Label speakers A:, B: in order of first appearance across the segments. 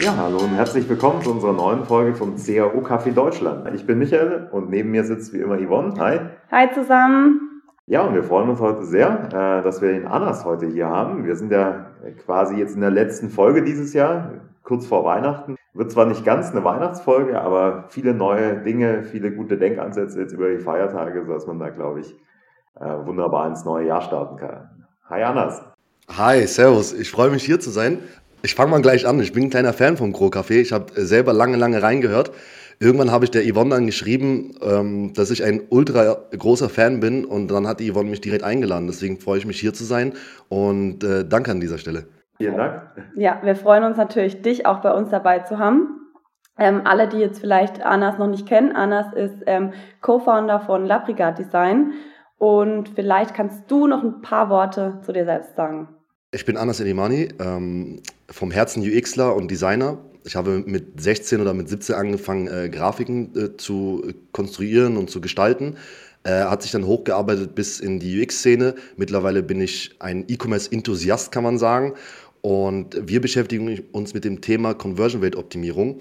A: Ja, hallo und herzlich willkommen zu unserer neuen Folge von CAO Café Deutschland. Ich bin Michael und neben mir sitzt wie immer Yvonne. Hi.
B: Hi zusammen.
A: Ja, und wir freuen uns heute sehr, äh, dass wir den Annas heute hier haben. Wir sind ja quasi jetzt in der letzten Folge dieses Jahr, kurz vor Weihnachten. Wird zwar nicht ganz eine Weihnachtsfolge, aber viele neue Dinge, viele gute Denkansätze jetzt über die Feiertage, sodass man da, glaube ich, äh, wunderbar ins neue Jahr starten kann. Hi Annas.
C: Hi, Servus. Ich freue mich hier zu sein. Ich fange mal gleich an. Ich bin ein kleiner Fan vom Gro Café. Ich habe selber lange, lange reingehört. Irgendwann habe ich der Yvonne dann geschrieben, ähm, dass ich ein ultra großer Fan bin und dann hat die Yvonne mich direkt eingeladen. Deswegen freue ich mich hier zu sein und äh, danke an dieser Stelle.
A: Vielen Dank.
B: Ja, wir freuen uns natürlich, dich auch bei uns dabei zu haben. Ähm, alle, die jetzt vielleicht Anas noch nicht kennen, Anas ist ähm, Co-Founder von Labrigat Design und vielleicht kannst du noch ein paar Worte zu dir selbst sagen.
C: Ich bin Anas Elimani, ähm, vom Herzen UXler und Designer. Ich habe mit 16 oder mit 17 angefangen, äh, Grafiken äh, zu konstruieren und zu gestalten. Äh, hat sich dann hochgearbeitet bis in die UX-Szene. Mittlerweile bin ich ein E-Commerce-Enthusiast, kann man sagen. Und wir beschäftigen uns mit dem Thema Conversion Rate Optimierung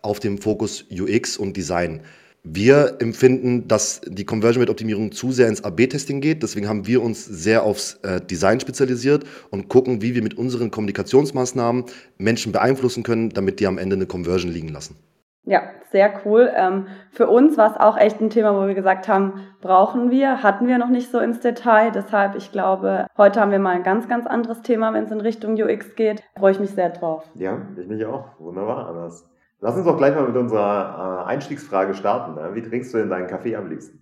C: auf dem Fokus UX und Design. Wir empfinden, dass die Conversion Rate Optimierung zu sehr ins AB-Testing geht. Deswegen haben wir uns sehr aufs äh, Design spezialisiert und gucken, wie wir mit unseren Kommunikationsmaßnahmen Menschen beeinflussen können, damit die am Ende eine Conversion liegen lassen.
B: Ja, sehr cool. Ähm, für uns war es auch echt ein Thema, wo wir gesagt haben, brauchen wir, hatten wir noch nicht so ins Detail. Deshalb, ich glaube, heute haben wir mal ein ganz, ganz anderes Thema, wenn es in Richtung UX geht. Freue ich mich sehr drauf.
A: Ja, ich mich auch. Wunderbar, Anders. Lass uns doch gleich mal mit unserer äh, Einstiegsfrage starten. Ne? Wie trinkst du denn deinen Kaffee am liebsten?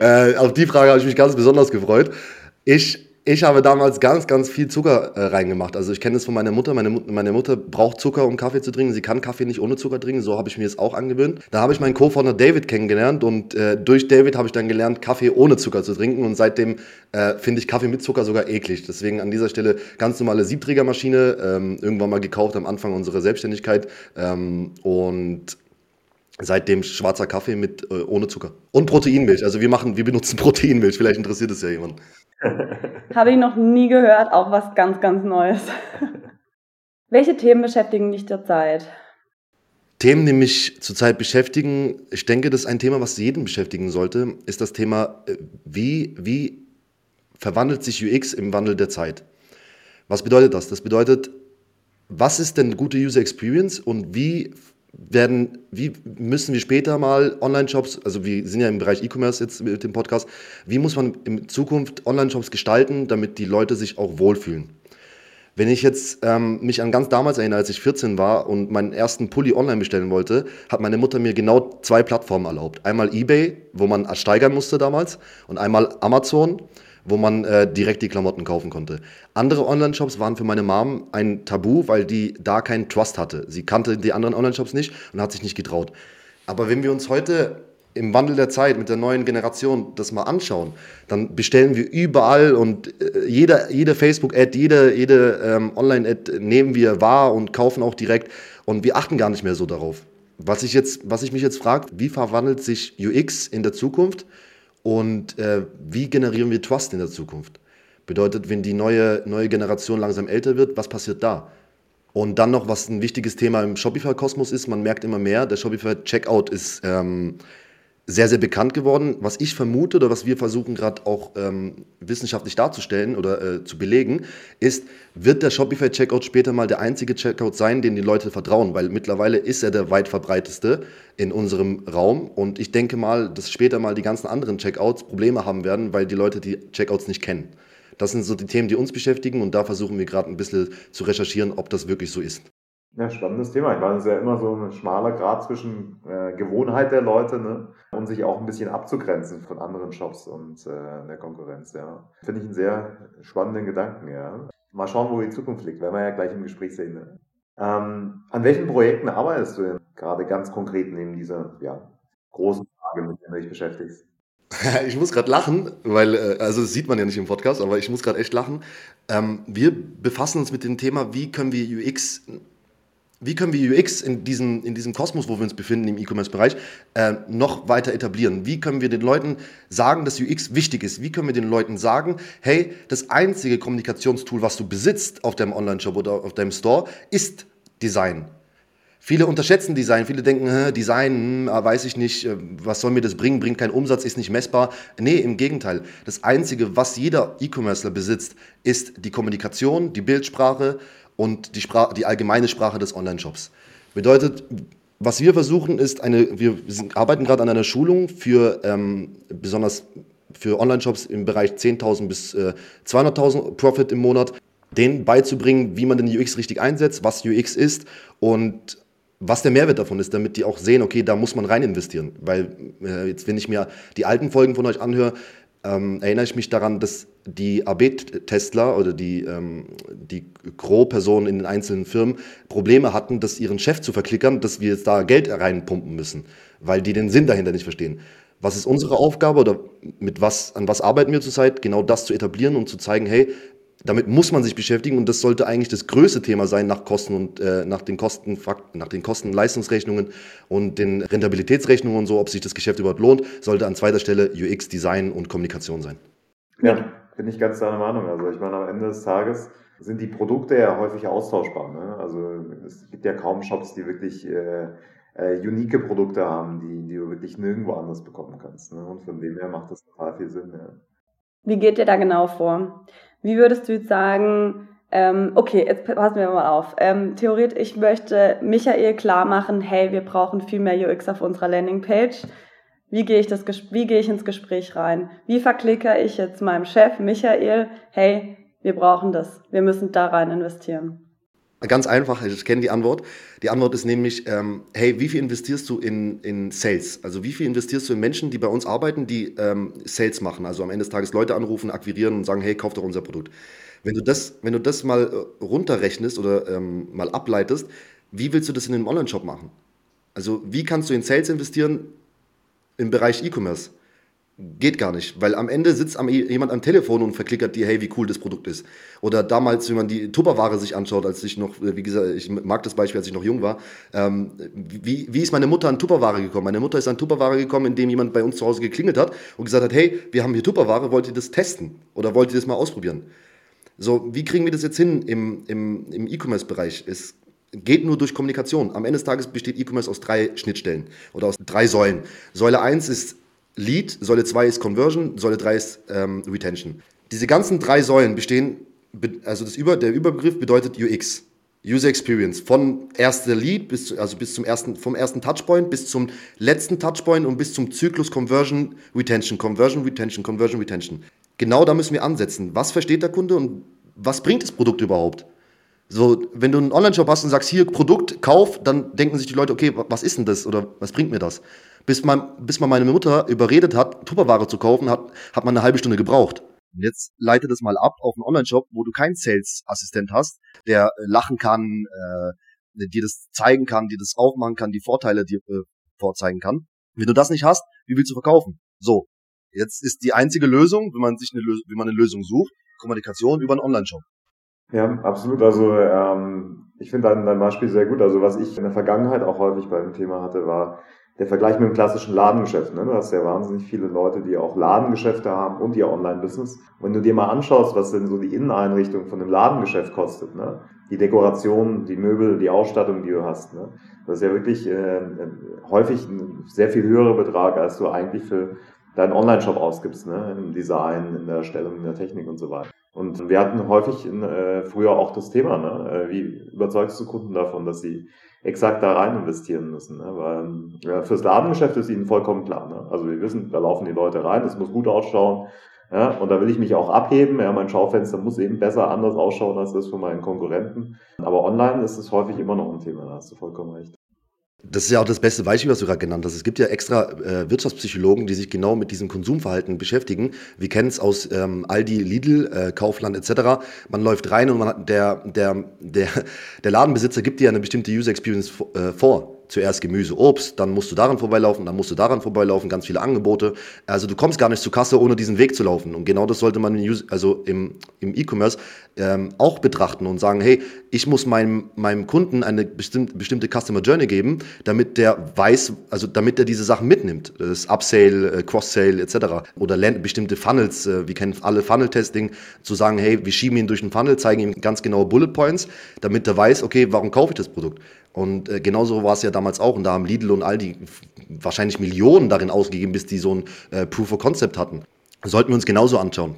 C: Äh, auf die Frage habe ich mich ganz besonders gefreut. Ich ich habe damals ganz, ganz viel Zucker äh, reingemacht. Also ich kenne das von meiner Mutter. Meine, meine Mutter braucht Zucker, um Kaffee zu trinken. Sie kann Kaffee nicht ohne Zucker trinken. So habe ich mir das auch angewöhnt. Da habe ich meinen Co-Founder David kennengelernt und äh, durch David habe ich dann gelernt, Kaffee ohne Zucker zu trinken. Und seitdem äh, finde ich Kaffee mit Zucker sogar eklig. Deswegen an dieser Stelle ganz normale Siebträgermaschine. Ähm, irgendwann mal gekauft am Anfang unserer Selbstständigkeit. Ähm, und Seitdem schwarzer Kaffee mit äh, ohne Zucker. Und Proteinmilch. Also wir machen, wir benutzen Proteinmilch. Vielleicht interessiert es ja jemand.
B: Habe ich noch nie gehört, auch was ganz, ganz Neues. Welche Themen beschäftigen dich zurzeit?
C: Themen, die mich zurzeit beschäftigen, ich denke, das ist ein Thema, was jeden beschäftigen sollte, ist das Thema, äh, wie, wie verwandelt sich UX im Wandel der Zeit? Was bedeutet das? Das bedeutet, was ist denn gute User Experience und wie werden, wie müssen wir später mal Online-Shops, also wir sind ja im Bereich E-Commerce jetzt mit dem Podcast, wie muss man in Zukunft Online-Shops gestalten, damit die Leute sich auch wohlfühlen? Wenn ich jetzt ähm, mich an ganz damals erinnere, als ich 14 war und meinen ersten Pulli online bestellen wollte, hat meine Mutter mir genau zwei Plattformen erlaubt. Einmal eBay, wo man ersteigern musste damals, und einmal Amazon, wo man äh, direkt die Klamotten kaufen konnte. Andere Online-Shops waren für meine Mom ein Tabu, weil die da keinen Trust hatte. Sie kannte die anderen Online-Shops nicht und hat sich nicht getraut. Aber wenn wir uns heute im Wandel der Zeit mit der neuen Generation das mal anschauen, dann bestellen wir überall und äh, jede, jede Facebook-Ad, jede, jede ähm, Online-Ad nehmen wir wahr und kaufen auch direkt und wir achten gar nicht mehr so darauf. Was ich, jetzt, was ich mich jetzt frage, wie verwandelt sich UX in der Zukunft? Und äh, wie generieren wir Trust in der Zukunft? Bedeutet, wenn die neue, neue Generation langsam älter wird, was passiert da? Und dann noch, was ein wichtiges Thema im Shopify-Kosmos ist, man merkt immer mehr, der Shopify-Checkout ist ähm, sehr, sehr bekannt geworden. Was ich vermute oder was wir versuchen gerade auch ähm, wissenschaftlich darzustellen oder äh, zu belegen, ist, wird der Shopify Checkout später mal der einzige Checkout sein, den die Leute vertrauen, weil mittlerweile ist er der weit verbreiteste in unserem Raum und ich denke mal, dass später mal die ganzen anderen Checkouts Probleme haben werden, weil die Leute die Checkouts nicht kennen. Das sind so die Themen, die uns beschäftigen und da versuchen wir gerade ein bisschen zu recherchieren, ob das wirklich so ist.
A: Ja, spannendes Thema. Ich meine, es ist ja immer so ein schmaler Grad zwischen äh, Gewohnheit der Leute ne, und sich auch ein bisschen abzugrenzen von anderen Shops und äh, der Konkurrenz. Ja. Finde ich einen sehr spannenden Gedanken. Ja. Mal schauen, wo die Zukunft liegt, werden wir ja gleich im Gespräch sehen. Ne? Ähm, an welchen Projekten arbeitest du denn gerade ganz konkret neben dieser ja, großen Frage, mit der du dich beschäftigst?
C: Ich muss gerade lachen, weil, äh, also das sieht man ja nicht im Podcast, aber ich muss gerade echt lachen. Ähm, wir befassen uns mit dem Thema, wie können wir UX wie können wir UX in diesem, in diesem Kosmos, wo wir uns befinden, im E-Commerce-Bereich, äh, noch weiter etablieren? Wie können wir den Leuten sagen, dass UX wichtig ist? Wie können wir den Leuten sagen, hey, das einzige Kommunikationstool, was du besitzt auf deinem Online-Shop oder auf deinem Store, ist Design? Viele unterschätzen Design, viele denken, Design, hm, ah, weiß ich nicht, äh, was soll mir das bringen, bringt keinen Umsatz, ist nicht messbar. Nee, im Gegenteil. Das Einzige, was jeder E-Commercer besitzt, ist die Kommunikation, die Bildsprache und die, Sprache, die allgemeine Sprache des Online-Shops. Bedeutet, was wir versuchen ist, eine, wir arbeiten gerade an einer Schulung für ähm, besonders für Online-Shops im Bereich 10.000 bis äh, 200.000 Profit im Monat, denen beizubringen, wie man den UX richtig einsetzt, was UX ist und was der Mehrwert davon ist, damit die auch sehen, okay, da muss man rein investieren. Weil äh, jetzt, wenn ich mir die alten Folgen von euch anhöre, ähm, erinnere ich mich daran, dass die AB-Testler oder die, ähm, die Gro-Personen in den einzelnen Firmen Probleme hatten, das ihren Chef zu verklickern, dass wir jetzt da Geld reinpumpen müssen, weil die den Sinn dahinter nicht verstehen. Was ist unsere Aufgabe oder mit was, an was arbeiten wir zurzeit? Genau das zu etablieren und zu zeigen, hey, damit muss man sich beschäftigen und das sollte eigentlich das größte Thema sein nach Kosten und äh, nach den Kosten, nach den Kosten, Leistungsrechnungen und den Rentabilitätsrechnungen und so, ob sich das Geschäft überhaupt lohnt, sollte an zweiter Stelle UX, Design und Kommunikation sein.
A: Ja, bin ich ganz deiner Meinung. Also ich meine, am Ende des Tages sind die Produkte ja häufig austauschbar. Ne? Also es gibt ja kaum Shops, die wirklich äh, äh, unique Produkte haben, die, die du wirklich nirgendwo anders bekommen kannst. Ne? Und von dem her macht das total viel Sinn. Ja.
B: Wie geht ihr da genau vor? Wie würdest du jetzt sagen, ähm, okay, jetzt passen wir mal auf. Ähm, theoretisch, ich möchte Michael klar machen, hey, wir brauchen viel mehr UX auf unserer Landingpage. Wie gehe ich, das, wie gehe ich ins Gespräch rein? Wie verklicke ich jetzt meinem Chef Michael, hey, wir brauchen das, wir müssen da rein investieren?
C: Ganz einfach, ich kenne die Antwort. Die Antwort ist nämlich, ähm, hey, wie viel investierst du in, in Sales? Also wie viel investierst du in Menschen, die bei uns arbeiten, die ähm, Sales machen? Also am Ende des Tages Leute anrufen, akquirieren und sagen, hey, kauf doch unser Produkt. Wenn du das, wenn du das mal äh, runterrechnest oder ähm, mal ableitest, wie willst du das in einem Online-Shop machen? Also wie kannst du in Sales investieren im Bereich E-Commerce? Geht gar nicht, weil am Ende sitzt jemand am Telefon und verklickert dir, hey, wie cool das Produkt ist. Oder damals, wenn man die Tupperware sich anschaut, als ich noch, wie gesagt, ich mag das Beispiel, als ich noch jung war, ähm, wie, wie ist meine Mutter an Tupperware gekommen? Meine Mutter ist an Tupperware gekommen, indem jemand bei uns zu Hause geklingelt hat und gesagt hat, hey, wir haben hier Tupperware, wollt ihr das testen? Oder wollt ihr das mal ausprobieren? So, wie kriegen wir das jetzt hin im, im, im E-Commerce-Bereich? Es geht nur durch Kommunikation. Am Ende des Tages besteht E-Commerce aus drei Schnittstellen oder aus drei Säulen. Säule 1 ist Lead, Säule 2 ist Conversion, Säule 3 ist ähm, Retention. Diese ganzen drei Säulen bestehen, also das Über, der Überbegriff bedeutet UX, User Experience, von erster Lead bis, also bis zum ersten, vom ersten Touchpoint bis zum letzten Touchpoint und bis zum Zyklus Conversion, Retention, Conversion, Retention, Conversion, Retention. Genau da müssen wir ansetzen. Was versteht der Kunde und was bringt das Produkt überhaupt? So, wenn du einen Online-Shop hast und sagst, hier Produkt, Kauf, dann denken sich die Leute, okay, was ist denn das oder was bringt mir das? Bis man, bis man meine Mutter überredet hat, Tupperware zu kaufen, hat, hat man eine halbe Stunde gebraucht. Und jetzt leite das mal ab auf einen Online-Shop, wo du keinen Sales-Assistent hast, der äh, lachen kann, äh, dir das zeigen kann, dir das aufmachen kann, die Vorteile dir äh, vorzeigen kann. Wenn du das nicht hast, wie willst du verkaufen? So, jetzt ist die einzige Lösung, wenn man sich eine, Lösung, wenn man eine Lösung sucht, Kommunikation über einen Online-Shop.
A: Ja, absolut. Also ähm, ich finde dein, dein Beispiel sehr gut. Also was ich in der Vergangenheit auch häufig beim Thema hatte, war der Vergleich mit dem klassischen Ladengeschäft. Ne? Du hast ja wahnsinnig viele Leute, die auch Ladengeschäfte haben und ihr Online-Business. Wenn du dir mal anschaust, was denn so die Inneneinrichtung von einem Ladengeschäft kostet, ne? die Dekoration, die Möbel, die Ausstattung, die du hast, ne? das ist ja wirklich äh, häufig ein sehr viel höherer Betrag, als du eigentlich für deinen Online-Shop ausgibst, ne? im Design, in der Erstellung, in der Technik und so weiter. Und wir hatten häufig in, äh, früher auch das Thema, ne? Äh, wie überzeugst du Kunden davon, dass sie exakt da rein investieren müssen. Ne? Weil ja, fürs Ladengeschäft ist ihnen vollkommen klar. Ne? Also wir wissen, da laufen die Leute rein, es muss gut ausschauen. Ja, und da will ich mich auch abheben. Ja, mein Schaufenster muss eben besser anders ausschauen als das von meinen Konkurrenten. Aber online ist es häufig immer noch ein Thema, da hast du vollkommen recht.
C: Das ist ja auch das beste Beispiel, was du gerade genannt hast. Es gibt ja extra äh, Wirtschaftspsychologen, die sich genau mit diesem Konsumverhalten beschäftigen. Wir kennen es aus ähm, Aldi, Lidl, äh, Kaufland etc. Man läuft rein und man hat, der, der, der, der Ladenbesitzer gibt dir eine bestimmte User Experience äh, vor zuerst Gemüse, Obst, dann musst du daran vorbeilaufen, dann musst du daran vorbeilaufen, ganz viele Angebote. Also du kommst gar nicht zur Kasse, ohne diesen Weg zu laufen. Und genau das sollte man also im, im E-Commerce ähm, auch betrachten und sagen, hey, ich muss meinem, meinem Kunden eine bestimmte, bestimmte Customer Journey geben, damit der weiß, also damit er diese Sachen mitnimmt. Das Upsale, äh, Cross-Sale etc. Oder bestimmte Funnels, äh, wir kennen alle Funnel-Testing, zu sagen, hey, wir schieben ihn durch einen Funnel, zeigen ihm ganz genaue Bullet Points, damit er weiß, okay, warum kaufe ich das Produkt? Und äh, genauso war es ja damals auch. Und da haben Lidl und Aldi wahrscheinlich Millionen darin ausgegeben, bis die so ein äh, Proof of Concept hatten. Sollten wir uns genauso anschauen.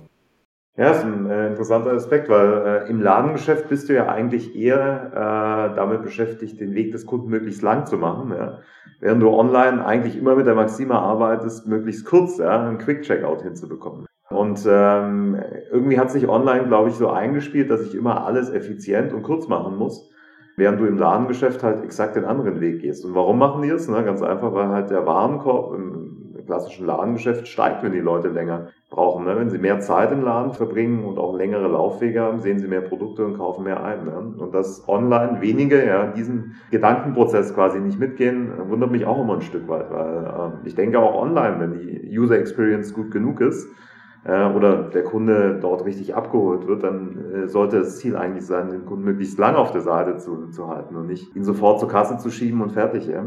A: Ja, ist ein äh, interessanter Aspekt, weil äh, im Ladengeschäft bist du ja eigentlich eher äh, damit beschäftigt, den Weg des Kunden möglichst lang zu machen. Ja? Während du online eigentlich immer mit der Maxima arbeitest, möglichst kurz ja, einen Quick-Checkout hinzubekommen. Und ähm, irgendwie hat sich online, glaube ich, so eingespielt, dass ich immer alles effizient und kurz machen muss, während du im Ladengeschäft halt exakt den anderen Weg gehst. Und warum machen die es? Ne? Ganz einfach, weil halt der Warenkorb im klassischen Ladengeschäft steigt, wenn die Leute länger brauchen. Ne? Wenn sie mehr Zeit im Laden verbringen und auch längere Laufwege haben, sehen sie mehr Produkte und kaufen mehr ein. Ne? Und dass online wenige ja, diesen Gedankenprozess quasi nicht mitgehen, wundert mich auch immer ein Stück weit, weil äh, ich denke auch online, wenn die User Experience gut genug ist, äh, oder der Kunde dort richtig abgeholt wird, dann äh, sollte das Ziel eigentlich sein, den Kunden möglichst lange auf der Seite zu, zu halten und nicht ihn sofort zur Kasse zu schieben und fertig. Ja?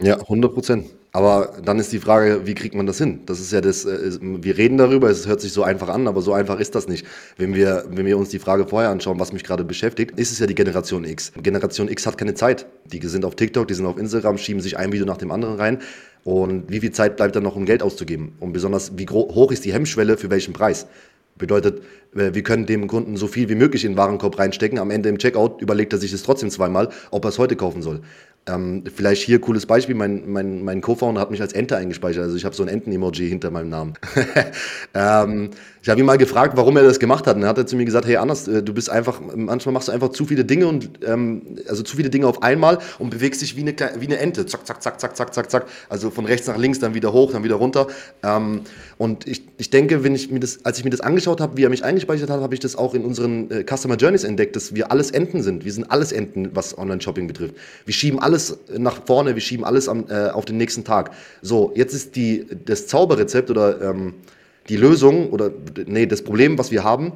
C: Ja, 100 Prozent. Aber dann ist die Frage, wie kriegt man das hin? Das ist ja das, äh, wir reden darüber, es hört sich so einfach an, aber so einfach ist das nicht. Wenn wir, wenn wir uns die Frage vorher anschauen, was mich gerade beschäftigt, ist es ja die Generation X. Generation X hat keine Zeit. Die sind auf TikTok, die sind auf Instagram, schieben sich ein Video nach dem anderen rein. Und wie viel Zeit bleibt dann noch, um Geld auszugeben? Und besonders, wie hoch ist die Hemmschwelle für welchen Preis? Bedeutet, äh, wir können dem Kunden so viel wie möglich in den Warenkorb reinstecken. Am Ende im Checkout überlegt er sich das trotzdem zweimal, ob er es heute kaufen soll. Ähm, vielleicht hier cooles Beispiel, mein, mein, mein Co-Founder hat mich als Ente eingespeichert, also ich habe so ein Enten-Emoji hinter meinem Namen. ähm, ich habe ihn mal gefragt, warum er das gemacht hat. Und er hat zu mir gesagt, hey Anders, äh, du bist einfach, manchmal machst du einfach zu viele Dinge und ähm, also zu viele Dinge auf einmal und bewegst dich wie eine, wie eine Ente, zack, zack, zack, zack, zack, zack, zack, also von rechts nach links, dann wieder hoch, dann wieder runter. Ähm, und ich, ich denke, wenn ich mir das, als ich mir das angeschaut habe, wie er mich eingespeichert hat, habe ich das auch in unseren äh, Customer Journeys entdeckt, dass wir alles Enten sind, wir sind alles Enten, was Online-Shopping betrifft. Wir schieben alles alles nach vorne, wir schieben alles am, äh, auf den nächsten Tag. So, jetzt ist die, das Zauberrezept oder ähm, die Lösung oder nee, das Problem, was wir haben,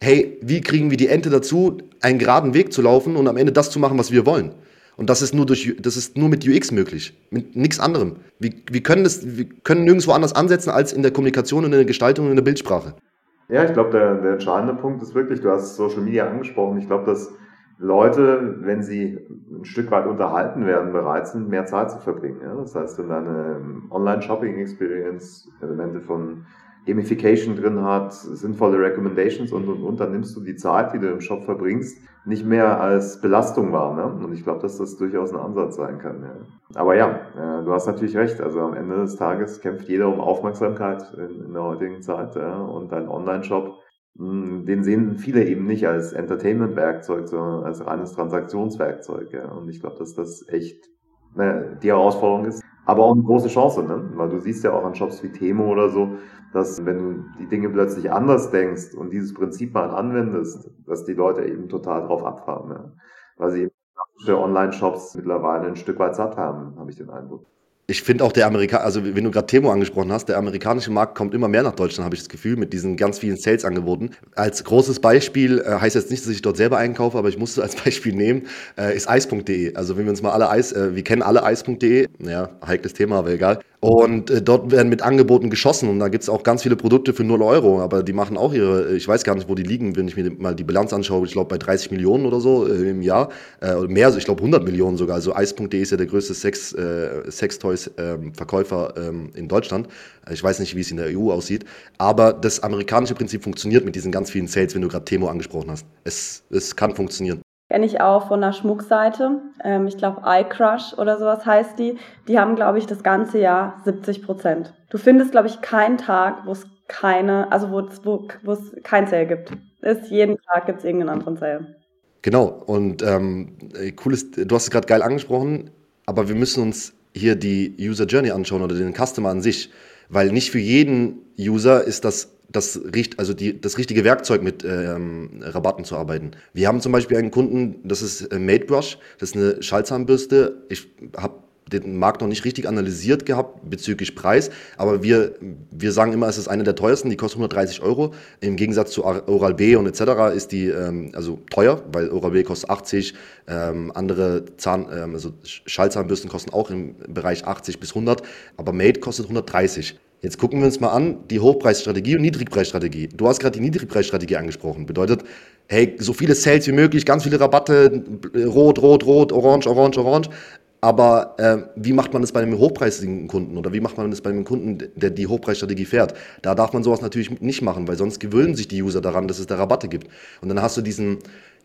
C: hey, wie kriegen wir die Ente dazu, einen geraden Weg zu laufen und am Ende das zu machen, was wir wollen? Und das ist nur durch, das ist nur mit UX möglich, mit nichts anderem. Wir, wir, können das, wir können nirgendwo anders ansetzen als in der Kommunikation und in der Gestaltung und in der Bildsprache.
A: Ja, ich glaube, der, der entscheidende Punkt ist wirklich, du hast Social Media angesprochen. Ich glaube, dass Leute, wenn sie ein Stück weit unterhalten werden, bereit sind, mehr Zeit zu verbringen. Ja? Das heißt, wenn deine ähm, Online-Shopping-Experience Elemente von Gamification drin hat, sinnvolle Recommendations und, und, und, dann nimmst du die Zeit, die du im Shop verbringst, nicht mehr als Belastung wahr. Ne? Und ich glaube, dass das durchaus ein Ansatz sein kann. Ja. Aber ja, äh, du hast natürlich recht. Also am Ende des Tages kämpft jeder um Aufmerksamkeit in, in der heutigen Zeit. Ja? Und dein Online-Shop hm, den sehen viele eben nicht als Entertainment-Werkzeug, sondern als reines Transaktionswerkzeug. Ja. Und ich glaube, dass das echt ne, die Herausforderung ist, aber auch eine große Chance, ne? weil du siehst ja auch an Shops wie Temo oder so, dass wenn du die Dinge plötzlich anders denkst und dieses Prinzip mal anwendest, dass die Leute eben total drauf abfahren, ja. weil sie eben Online-Shops mittlerweile ein Stück weit satt haben, habe ich den Eindruck
C: ich finde auch der Amerikaner, also wenn du gerade Temo angesprochen hast, der amerikanische Markt kommt immer mehr nach Deutschland, habe ich das Gefühl, mit diesen ganz vielen Sales-Angeboten. Als großes Beispiel, äh, heißt jetzt nicht, dass ich dort selber einkaufe, aber ich musste als Beispiel nehmen, äh, ist eis.de. Also wenn wir uns mal alle Eis, äh, wir kennen alle eis.de, ja, heikles Thema, aber egal. Und äh, dort werden mit Angeboten geschossen und da gibt es auch ganz viele Produkte für 0 Euro, aber die machen auch ihre, ich weiß gar nicht, wo die liegen, wenn ich mir mal die Bilanz anschaue, ich glaube bei 30 Millionen oder so äh, im Jahr, äh, mehr, ich glaube 100 Millionen sogar. Also Eis.de ist ja der größte Sex, äh, Sextoys-Verkäufer ähm, in Deutschland. Ich weiß nicht, wie es in der EU aussieht, aber das amerikanische Prinzip funktioniert mit diesen ganz vielen Sales, wenn du gerade Temo angesprochen hast. Es, es kann funktionieren.
B: Kenne ich auch von einer Schmuckseite. Ähm, ich glaube, iCrush oder sowas heißt die. Die haben, glaube ich, das ganze Jahr 70 Prozent. Du findest, glaube ich, keinen Tag, wo es keine, also wo es, wo, kein Sale gibt. Ist jeden Tag gibt es irgendeinen anderen Sale.
C: Genau. Und ähm, cooles, du hast es gerade geil angesprochen, aber wir müssen uns hier die User Journey anschauen oder den Customer an sich, weil nicht für jeden User ist das das, also die, das richtige Werkzeug mit ähm, Rabatten zu arbeiten. Wir haben zum Beispiel einen Kunden, das ist äh, MadeBrush, das ist eine Schallzahnbürste. Ich habe den Markt noch nicht richtig analysiert gehabt bezüglich Preis, aber wir, wir sagen immer, es ist eine der teuersten, die kostet 130 Euro. Im Gegensatz zu Oral-B und etc. ist die ähm, also teuer, weil Oral-B kostet 80, ähm, andere Zahn, ähm, also Schallzahnbürsten kosten auch im Bereich 80 bis 100, aber Made kostet 130. Jetzt gucken wir uns mal an, die Hochpreisstrategie und Niedrigpreisstrategie. Du hast gerade die Niedrigpreisstrategie angesprochen. Bedeutet, hey, so viele Sales wie möglich, ganz viele Rabatte, rot, rot, rot, orange, orange, orange. Aber äh, wie macht man das bei einem hochpreisigen Kunden oder wie macht man das bei einem Kunden, der die Hochpreisstrategie fährt? Da darf man sowas natürlich nicht machen, weil sonst gewöhnen sich die User daran, dass es da Rabatte gibt. Und dann hast du diesen,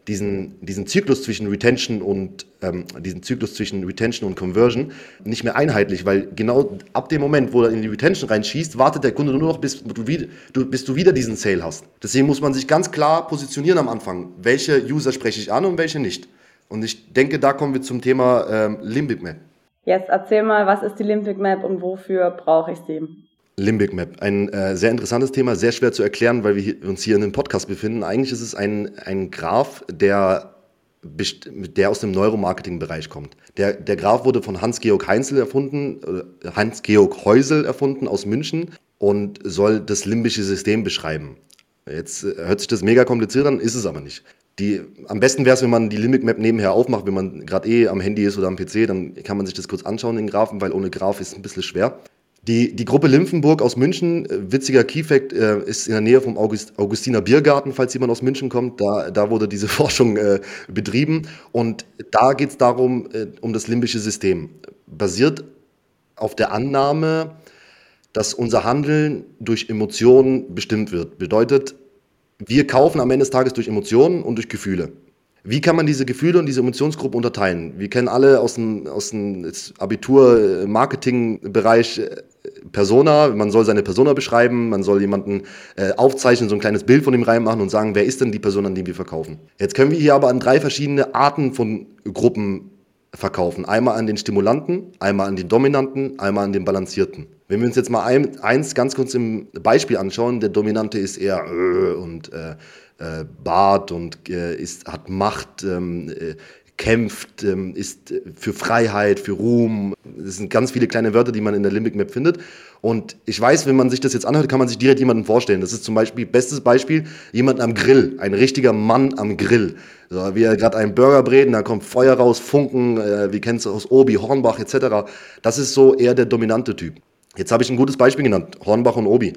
C: diesen, diesen Zyklus zwischen Retention und ähm, diesen Zyklus zwischen Retention und Conversion nicht mehr einheitlich, weil genau ab dem Moment, wo er in die Retention reinschießt, wartet der Kunde nur noch, bis du, wieder, du, bis du wieder diesen Sale hast. Deswegen muss man sich ganz klar positionieren am Anfang. Welche User spreche ich an und welche nicht? Und ich denke, da kommen wir zum Thema ähm, Limbic Map.
B: Jetzt erzähl mal, was ist die Limbic Map und wofür brauche ich sie?
C: Limbic Map, ein äh, sehr interessantes Thema, sehr schwer zu erklären, weil wir hier, uns hier in einem Podcast befinden. Eigentlich ist es ein, ein Graph, der, der aus dem Neuromarketing-Bereich kommt. Der, der Graph wurde von Hans-Georg Heinzel erfunden, äh, Hans-Georg Heusel erfunden aus München und soll das limbische System beschreiben. Jetzt äh, hört sich das mega kompliziert an, ist es aber nicht. Die, am besten wäre es, wenn man die Limbic Map nebenher aufmacht, wenn man gerade eh am Handy ist oder am PC, dann kann man sich das kurz anschauen, den Graphen, weil ohne Graph ist es ein bisschen schwer. Die, die Gruppe Limphenburg aus München, äh, witziger Keyfact, äh, ist in der Nähe vom August, Augustiner Biergarten, falls jemand aus München kommt. Da, da wurde diese Forschung äh, betrieben. Und da geht es darum, äh, um das limbische System. Basiert auf der Annahme, dass unser Handeln durch Emotionen bestimmt wird. Bedeutet, wir kaufen am Ende des Tages durch Emotionen und durch Gefühle. Wie kann man diese Gefühle und diese Emotionsgruppen unterteilen? Wir kennen alle aus dem, aus dem Abitur-Marketing-Bereich äh, Persona. Man soll seine Persona beschreiben, man soll jemanden äh, aufzeichnen, so ein kleines Bild von ihm reinmachen und sagen, wer ist denn die Person, an die wir verkaufen? Jetzt können wir hier aber an drei verschiedene Arten von Gruppen verkaufen. Einmal an den Stimulanten, einmal an den Dominanten, einmal an den Balancierten. Wenn wir uns jetzt mal ein, eins ganz kurz im Beispiel anschauen, der Dominante ist eher äh, und äh, äh, Bart und äh, ist, hat Macht, ähm, äh, kämpft, ähm, ist für Freiheit, für Ruhm. Das sind ganz viele kleine Wörter, die man in der Limbic Map findet. Und ich weiß, wenn man sich das jetzt anhört, kann man sich direkt jemanden vorstellen. Das ist zum Beispiel, bestes Beispiel, jemand am Grill, ein richtiger Mann am Grill. So, wie er gerade einen Burger brät, da kommt Feuer raus, Funken, äh, wie kennst du aus Obi, Hornbach etc. Das ist so eher der dominante Typ. Jetzt habe ich ein gutes Beispiel genannt, Hornbach und Obi.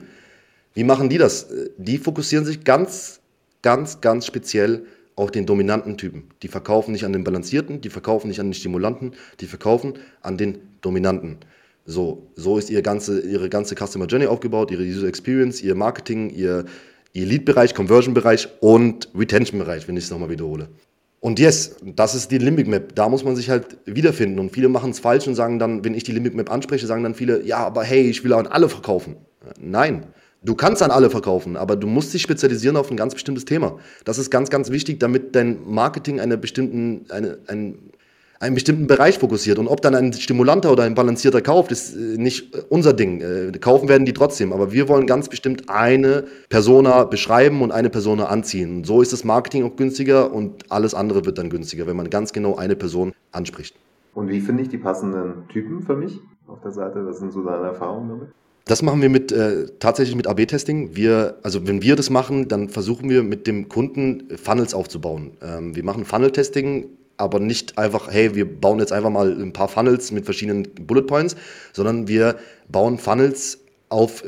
C: Wie machen die das? Die fokussieren sich ganz, ganz, ganz speziell auf den dominanten Typen. Die verkaufen nicht an den Balancierten, die verkaufen nicht an den Stimulanten, die verkaufen an den Dominanten. So, so ist ihre ganze, ihre ganze Customer Journey aufgebaut, ihre User Experience, ihr Marketing, ihr, ihr Lead-Bereich, Conversion-Bereich und Retention-Bereich, wenn ich es nochmal wiederhole. Und yes, das ist die Limbic Map. Da muss man sich halt wiederfinden. Und viele machen es falsch und sagen dann, wenn ich die Limbic Map anspreche, sagen dann viele, ja, aber hey, ich will an alle verkaufen. Nein, du kannst an alle verkaufen, aber du musst dich spezialisieren auf ein ganz bestimmtes Thema. Das ist ganz, ganz wichtig, damit dein Marketing eine bestimmten, eine, ein, einen bestimmten Bereich fokussiert. Und ob dann ein stimulanter oder ein balancierter kauft, ist äh, nicht äh, unser Ding. Äh, kaufen werden die trotzdem. Aber wir wollen ganz bestimmt eine Persona beschreiben und eine Persona anziehen. Und so ist das Marketing auch günstiger und alles andere wird dann günstiger, wenn man ganz genau eine Person anspricht.
A: Und wie finde ich die passenden Typen für mich auf der Seite? Was sind so deine Erfahrungen damit?
C: Das machen wir mit äh, tatsächlich mit AB-Testing. Wir, also wenn wir das machen, dann versuchen wir mit dem Kunden Funnels aufzubauen. Ähm, wir machen Funnel-Testing aber nicht einfach, hey, wir bauen jetzt einfach mal ein paar Funnels mit verschiedenen Bullet Points, sondern wir bauen Funnels auf,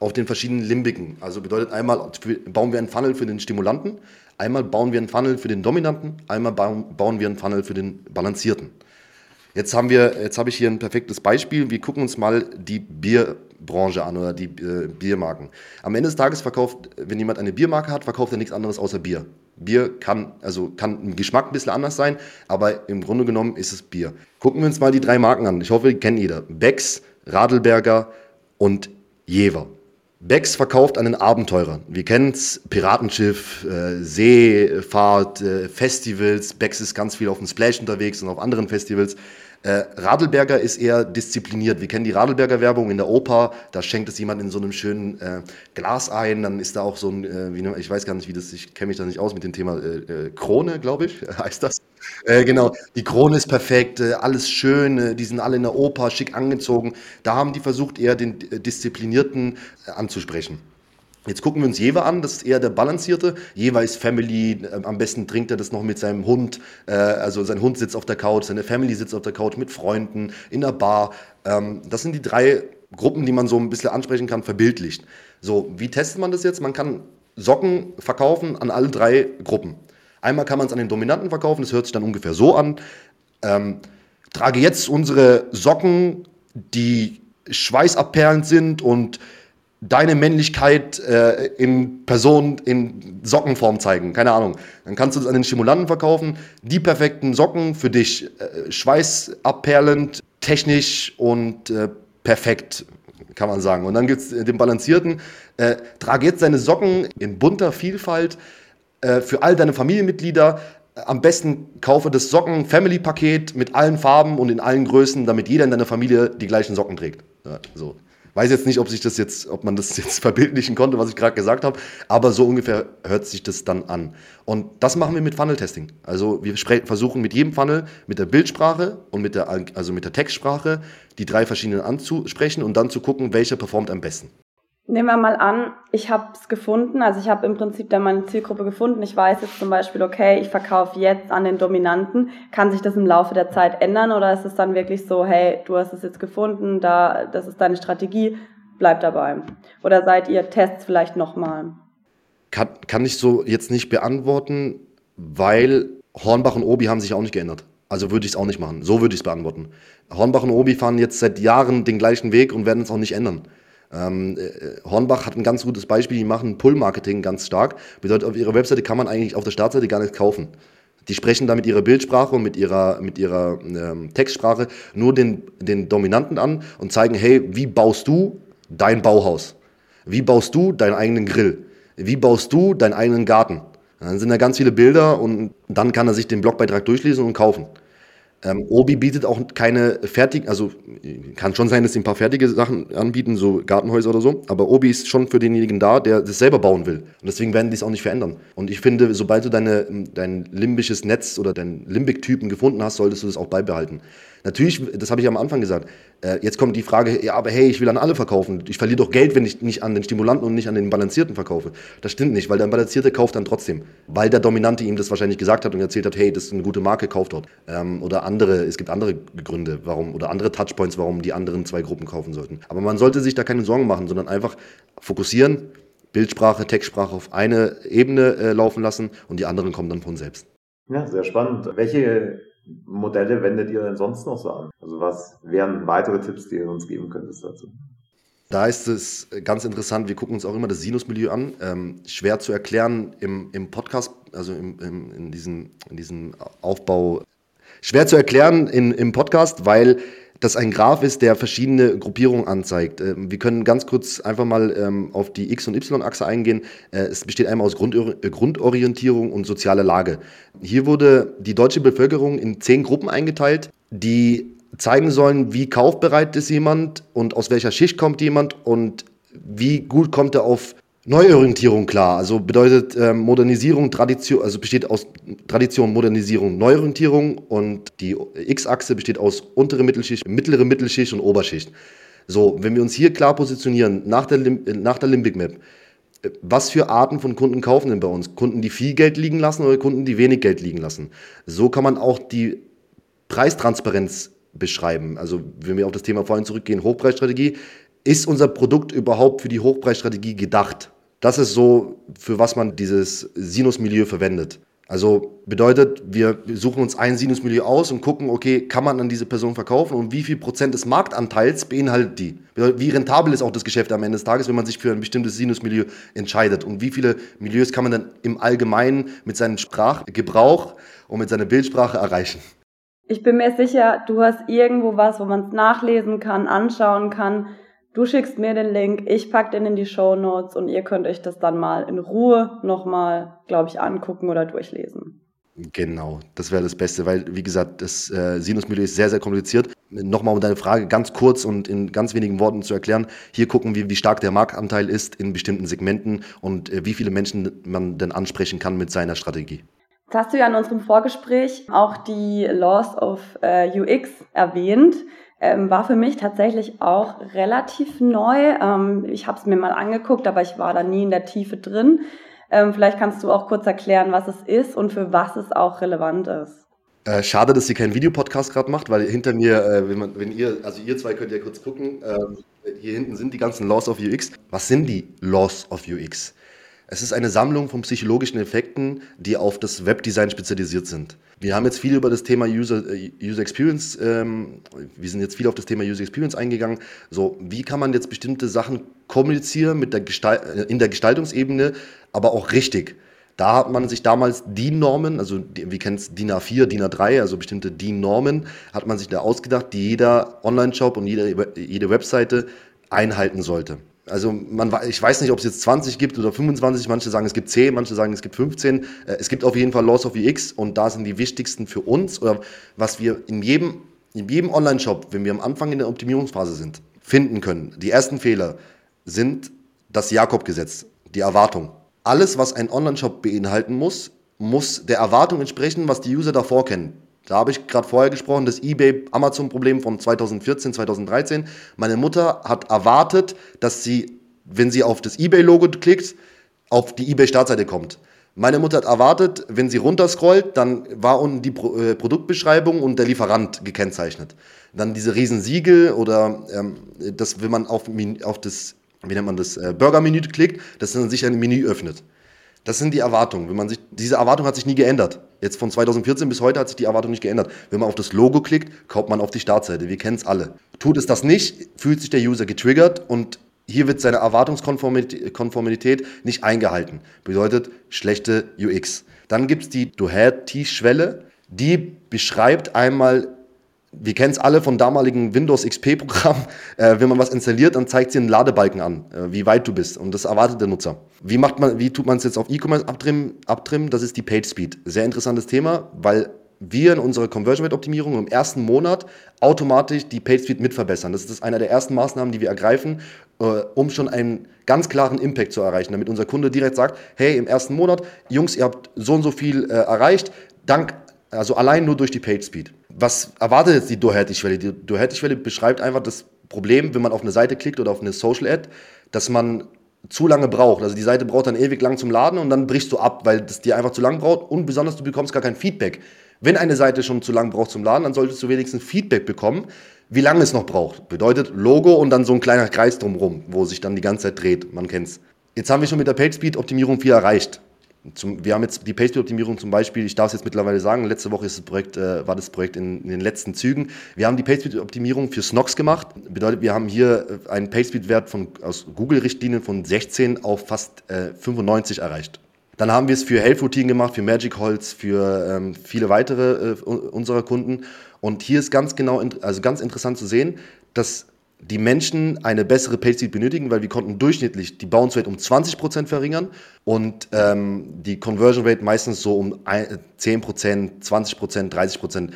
C: auf den verschiedenen Limbiken. Also bedeutet einmal bauen wir einen Funnel für den Stimulanten, einmal bauen wir einen Funnel für den Dominanten, einmal bauen, wir einen Funnel für den Balancierten. Jetzt haben wir, jetzt habe ich hier ein perfektes Beispiel. Wir gucken uns mal die Bierbranche an oder die äh, Biermarken. Am Ende des Tages verkauft, wenn jemand eine Biermarke hat, verkauft er nichts anderes außer Bier. Bier kann, also kann im Geschmack ein bisschen anders sein, aber im Grunde genommen ist es Bier. Gucken wir uns mal die drei Marken an. Ich hoffe, die kennen jeder. Becks, Radelberger und Jever. Becks verkauft einen Abenteurer. Wir kennen es, Piratenschiff, äh, Seefahrt, äh, Festivals. Becks ist ganz viel auf dem Splash unterwegs und auf anderen Festivals. Äh, Radelberger ist eher diszipliniert. Wir kennen die Radelberger Werbung in der Oper. Da schenkt es jemand in so einem schönen äh, Glas ein. Dann ist da auch so ein, äh, wie, ich weiß gar nicht, wie das, ich kenne mich da nicht aus mit dem Thema äh, äh, Krone, glaube ich, heißt das. Äh, genau, die Krone ist perfekt, alles schön, die sind alle in der Oper, schick angezogen. Da haben die versucht, eher den Disziplinierten anzusprechen. Jetzt gucken wir uns Jever an, das ist eher der Balancierte. Jever ist Family, äh, am besten trinkt er das noch mit seinem Hund. Äh, also sein Hund sitzt auf der Couch, seine Family sitzt auf der Couch mit Freunden, in der Bar. Ähm, das sind die drei Gruppen, die man so ein bisschen ansprechen kann, verbildlicht. So, wie testet man das jetzt? Man kann Socken verkaufen an alle drei Gruppen. Einmal kann man es an den Dominanten verkaufen, das hört sich dann ungefähr so an. Ähm, trage jetzt unsere Socken, die schweißabperlend sind und deine Männlichkeit äh, in Person, in Sockenform zeigen. Keine Ahnung. Dann kannst du das an den Stimulanten verkaufen. Die perfekten Socken für dich. Äh, schweißabperlend, technisch und äh, perfekt, kann man sagen. Und dann gibt es den Balancierten. Äh, trage jetzt deine Socken in bunter Vielfalt äh, für all deine Familienmitglieder. Am besten kaufe das Socken-Family-Paket mit allen Farben und in allen Größen, damit jeder in deiner Familie die gleichen Socken trägt. Ja, so. Weiß jetzt nicht, ob sich das jetzt, ob man das jetzt verbildlichen konnte, was ich gerade gesagt habe, aber so ungefähr hört sich das dann an. Und das machen wir mit Funnel-Testing. Also wir versuchen mit jedem Funnel, mit der Bildsprache und mit der, also mit der Textsprache, die drei verschiedenen anzusprechen und dann zu gucken, welcher performt am besten.
B: Nehmen wir mal an, ich habe es gefunden, also ich habe im Prinzip dann meine Zielgruppe gefunden. Ich weiß jetzt zum Beispiel, okay, ich verkaufe jetzt an den Dominanten. Kann sich das im Laufe der Zeit ändern oder ist es dann wirklich so, hey, du hast es jetzt gefunden, da, das ist deine Strategie, bleib dabei? Oder seid ihr Tests vielleicht nochmal?
C: Kann, kann ich so jetzt nicht beantworten, weil Hornbach und Obi haben sich auch nicht geändert. Also würde ich es auch nicht machen. So würde ich es beantworten. Hornbach und Obi fahren jetzt seit Jahren den gleichen Weg und werden es auch nicht ändern. Ähm, äh, Hornbach hat ein ganz gutes Beispiel, die machen Pull-Marketing ganz stark. Bedeutet, auf ihrer Webseite kann man eigentlich auf der Startseite gar nichts kaufen. Die sprechen da mit ihrer Bildsprache und mit ihrer, mit ihrer ähm, Textsprache nur den, den Dominanten an und zeigen, hey, wie baust du dein Bauhaus? Wie baust du deinen eigenen Grill? Wie baust du deinen eigenen Garten? Dann sind da ganz viele Bilder und dann kann er sich den Blogbeitrag durchlesen und kaufen. Ähm, Obi bietet auch keine fertigen, also kann schon sein, dass sie ein paar fertige Sachen anbieten, so Gartenhäuser oder so, aber Obi ist schon für denjenigen da, der das selber bauen will. Und deswegen werden die es auch nicht verändern. Und ich finde, sobald du deine, dein limbisches Netz oder deinen Limbic-Typen gefunden hast, solltest du das auch beibehalten. Natürlich, das habe ich am Anfang gesagt, äh, jetzt kommt die Frage, ja, aber hey, ich will an alle verkaufen. Ich verliere doch Geld, wenn ich nicht an den Stimulanten und nicht an den Balancierten verkaufe. Das stimmt nicht, weil der Balancierte kauft dann trotzdem. Weil der Dominante ihm das wahrscheinlich gesagt hat und erzählt hat, hey, das ist eine gute Marke, kauf dort. Ähm, oder andere, es gibt andere Gründe, warum, oder andere Touchpoints, warum die anderen zwei Gruppen kaufen sollten. Aber man sollte sich da keine Sorgen machen, sondern einfach fokussieren, Bildsprache, Textsprache auf eine Ebene äh, laufen lassen und die anderen kommen dann von selbst.
A: Ja, sehr spannend. Welche Modelle wendet ihr denn sonst noch so an? Also was wären weitere Tipps, die ihr uns geben könntest dazu?
C: Da ist es ganz interessant, wir gucken uns auch immer das Sinusmilieu an. Ähm, schwer zu erklären im, im Podcast, also im, im, in, diesem, in diesem Aufbau, schwer zu erklären in, im Podcast, weil das ein Graph ist, der verschiedene Gruppierungen anzeigt. Ähm, wir können ganz kurz einfach mal ähm, auf die X- und Y-Achse eingehen. Äh, es besteht einmal aus Grundorientierung und sozialer Lage. Hier wurde die deutsche Bevölkerung in zehn Gruppen eingeteilt, die zeigen sollen, wie kaufbereit ist jemand und aus welcher Schicht kommt jemand und wie gut kommt er auf Neuorientierung klar, also bedeutet ähm, Modernisierung, Tradition, also besteht aus Tradition, Modernisierung, Neuorientierung und die X-Achse besteht aus untere Mittelschicht, mittlere Mittelschicht und Oberschicht. So, wenn wir uns hier klar positionieren, nach der, nach der Limbic Map, äh, was für Arten von Kunden kaufen denn bei uns? Kunden, die viel Geld liegen lassen oder Kunden, die wenig Geld liegen lassen? So kann man auch die Preistransparenz beschreiben. Also, wenn wir auf das Thema vorhin zurückgehen, Hochpreisstrategie, ist unser Produkt überhaupt für die Hochpreisstrategie gedacht? Das ist so, für was man dieses Sinusmilieu verwendet. Also bedeutet, wir suchen uns ein Sinusmilieu aus und gucken, okay, kann man an diese Person verkaufen und wie viel Prozent des Marktanteils beinhaltet die? Wie rentabel ist auch das Geschäft am Ende des Tages, wenn man sich für ein bestimmtes Sinusmilieu entscheidet? Und wie viele Milieus kann man dann im Allgemeinen mit seinem Sprachgebrauch und mit seiner Bildsprache erreichen?
B: Ich bin mir sicher, du hast irgendwo was, wo man es nachlesen kann, anschauen kann Du schickst mir den Link, ich pack den in die Show Notes und ihr könnt euch das dann mal in Ruhe nochmal, glaube ich, angucken oder durchlesen.
C: Genau, das wäre das Beste, weil, wie gesagt, das äh, Sinusmilieu ist sehr, sehr kompliziert. Nochmal um deine Frage ganz kurz und in ganz wenigen Worten zu erklären. Hier gucken wir, wie stark der Marktanteil ist in bestimmten Segmenten und äh, wie viele Menschen man denn ansprechen kann mit seiner Strategie.
B: Jetzt hast du ja in unserem Vorgespräch auch die Laws of äh, UX erwähnt ähm, war für mich tatsächlich auch relativ neu. Ähm, ich habe es mir mal angeguckt, aber ich war da nie in der Tiefe drin. Ähm, vielleicht kannst du auch kurz erklären, was es ist und für was es auch relevant ist.
C: Äh, schade, dass ihr keinen Videopodcast gerade macht, weil hinter mir, äh, wenn, man, wenn ihr, also ihr zwei könnt ja kurz gucken, ähm, hier hinten sind die ganzen Laws of UX. Was sind die Laws of UX? Es ist eine Sammlung von psychologischen Effekten, die auf das Webdesign spezialisiert sind. Wir haben jetzt viel über das Thema User, äh, User Experience, ähm, wir sind jetzt viel auf das Thema User Experience eingegangen. So, wie kann man jetzt bestimmte Sachen kommunizieren mit der Gestalt, äh, in der Gestaltungsebene, aber auch richtig? Da hat man sich damals DIN-Normen, also wie kennt es DIN A4, DIN A3, also bestimmte DIN-Normen, hat man sich da ausgedacht, die jeder Online-Shop und jede, jede Webseite einhalten sollte. Also man, ich weiß nicht, ob es jetzt 20 gibt oder 25, manche sagen es gibt 10, manche sagen es gibt 15. Äh, es gibt auf jeden Fall Laws of UX und da sind die wichtigsten für uns oder was wir in jedem, in jedem Online-Shop, wenn wir am Anfang in der Optimierungsphase sind, finden können. Die ersten Fehler sind das Jakob-Gesetz, die Erwartung. Alles, was ein Online-Shop beinhalten muss, muss der Erwartung entsprechen, was die User davor kennen. Da habe ich gerade vorher gesprochen, das eBay-Amazon-Problem von 2014, 2013. Meine Mutter hat erwartet, dass sie, wenn sie auf das eBay-Logo klickt, auf die eBay-Startseite kommt. Meine Mutter hat erwartet, wenn sie runterscrollt, dann war unten die Pro äh, Produktbeschreibung und der Lieferant gekennzeichnet. Dann diese Riesensiegel oder ähm, das, wenn man auf, auf das, wie nennt man das, äh, Burger-Menü klickt, dass dann sich ein Menü öffnet. Das sind die Erwartungen. Wenn man sich, diese Erwartung hat sich nie geändert. Jetzt von 2014 bis heute hat sich die Erwartung nicht geändert. Wenn man auf das Logo klickt, kommt man auf die Startseite. Wir kennen es alle. Tut es das nicht, fühlt sich der User getriggert und hier wird seine Erwartungskonformität nicht eingehalten. Bedeutet schlechte UX. Dann gibt es die Do-Had-T-Schwelle. Die beschreibt einmal wir kennen es alle von damaligen Windows XP-Programmen. Äh, wenn man was installiert, dann zeigt sie einen Ladebalken an, äh, wie weit du bist. Und das erwartet der Nutzer. Wie, macht man, wie tut man es jetzt auf E-Commerce abtrimmen, abtrimmen? Das ist die Page Speed. Sehr interessantes Thema, weil wir in unserer Conversion Rate Optimierung im ersten Monat automatisch die Page Speed mit verbessern. Das ist einer der ersten Maßnahmen, die wir ergreifen, äh, um schon einen ganz klaren Impact zu erreichen, damit unser Kunde direkt sagt, hey, im ersten Monat, Jungs, ihr habt so und so viel äh, erreicht, dank also allein nur durch die Page Speed. Was erwartet jetzt die Do-Had-Schwelle? Die Do-Had-Schwelle beschreibt einfach das Problem, wenn man auf eine Seite klickt oder auf eine Social Ad, dass man zu lange braucht. Also die Seite braucht dann ewig lang zum Laden und dann brichst du ab, weil das dir einfach zu lang braucht und besonders du bekommst gar kein Feedback. Wenn eine Seite schon zu lang braucht zum Laden, dann solltest du wenigstens Feedback bekommen, wie lange es noch braucht. Bedeutet Logo und dann so ein kleiner Kreis drumherum, wo sich dann die ganze Zeit dreht. Man kennt's. Jetzt haben wir schon mit der PageSpeed Optimierung 4 erreicht. Zum, wir haben jetzt die PageSpeed-Optimierung zum Beispiel, ich darf es jetzt mittlerweile sagen, letzte Woche das Projekt, äh, war das Projekt in, in, den letzten Zügen. Wir haben die PageSpeed-Optimierung für Snox gemacht. Bedeutet, wir haben hier äh, einen PageSpeed-Wert aus Google-Richtlinien von 16 auf fast äh, 95 erreicht. Dann haben wir es für Health Routine gemacht, für Magic Holz, für ähm, viele weitere äh, unserer Kunden. Und hier ist ganz genau, also ganz interessant zu sehen, dass die Menschen eine bessere Paid benötigen, weil wir konnten durchschnittlich die Bounce Rate um 20% verringern und ähm, die Conversion Rate meistens so um 10%, 20%, 30%.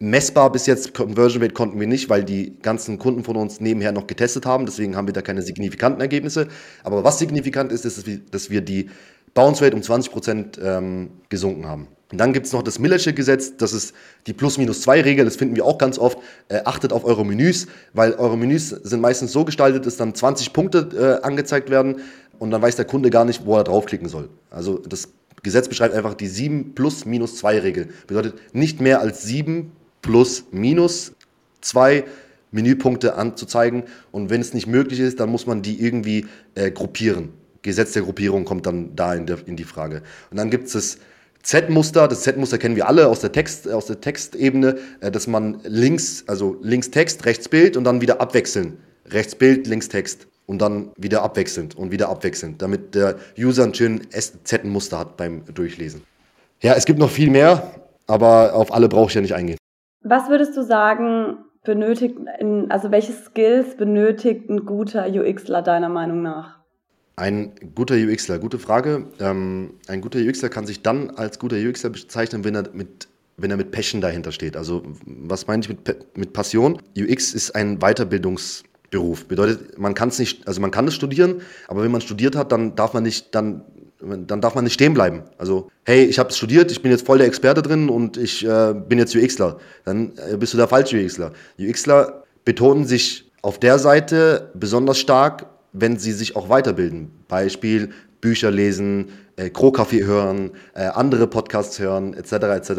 C: Messbar bis jetzt Conversion Rate konnten wir nicht, weil die ganzen Kunden von uns nebenher noch getestet haben. Deswegen haben wir da keine signifikanten Ergebnisse. Aber was signifikant ist, ist, dass wir die Bounce Rate um 20% ähm, gesunken haben. Und dann gibt es noch das Millersche Gesetz, das ist die Plus-Minus-2-Regel, das finden wir auch ganz oft. Äh, achtet auf eure Menüs, weil eure Menüs sind meistens so gestaltet, dass dann 20 Punkte äh, angezeigt werden und dann weiß der Kunde gar nicht, wo er draufklicken soll. Also das Gesetz beschreibt einfach die 7 plus minus 2 Regel. Bedeutet nicht mehr als 7 plus minus 2 Menüpunkte anzuzeigen und wenn es nicht möglich ist, dann muss man die irgendwie äh, gruppieren. Gesetz der Gruppierung kommt dann da in, der, in die Frage. Und dann gibt es das Z-Muster, das Z-Muster kennen wir alle aus der, Text, aus der Textebene, äh, dass man links, also links Text, rechts Bild und dann wieder abwechseln. Rechts Bild, links Text und dann wieder abwechselnd und wieder abwechselnd, damit der User ein schönes Z-Muster hat beim Durchlesen. Ja, es gibt noch viel mehr, aber auf alle brauche ich ja nicht eingehen.
B: Was würdest du sagen, benötigt, also welche Skills benötigt ein guter UXler deiner Meinung nach?
C: Ein guter UXler, gute Frage. Ähm, ein guter UXler kann sich dann als guter UXler bezeichnen, wenn er mit wenn er mit Passion dahinter steht. Also was meine ich mit, mit Passion? UX ist ein Weiterbildungsberuf. Bedeutet, man kann es nicht, also man kann es studieren, aber wenn man studiert hat, dann darf man nicht, dann, dann darf man nicht stehen bleiben. Also, hey, ich habe studiert, ich bin jetzt voll der Experte drin und ich äh, bin jetzt UXler. Dann äh, bist du der falsche UXler. UXler betonen sich auf der Seite besonders stark wenn sie sich auch weiterbilden. Beispiel Bücher lesen, äh, Kro-Kaffee hören, äh, andere Podcasts hören, etc., etc.,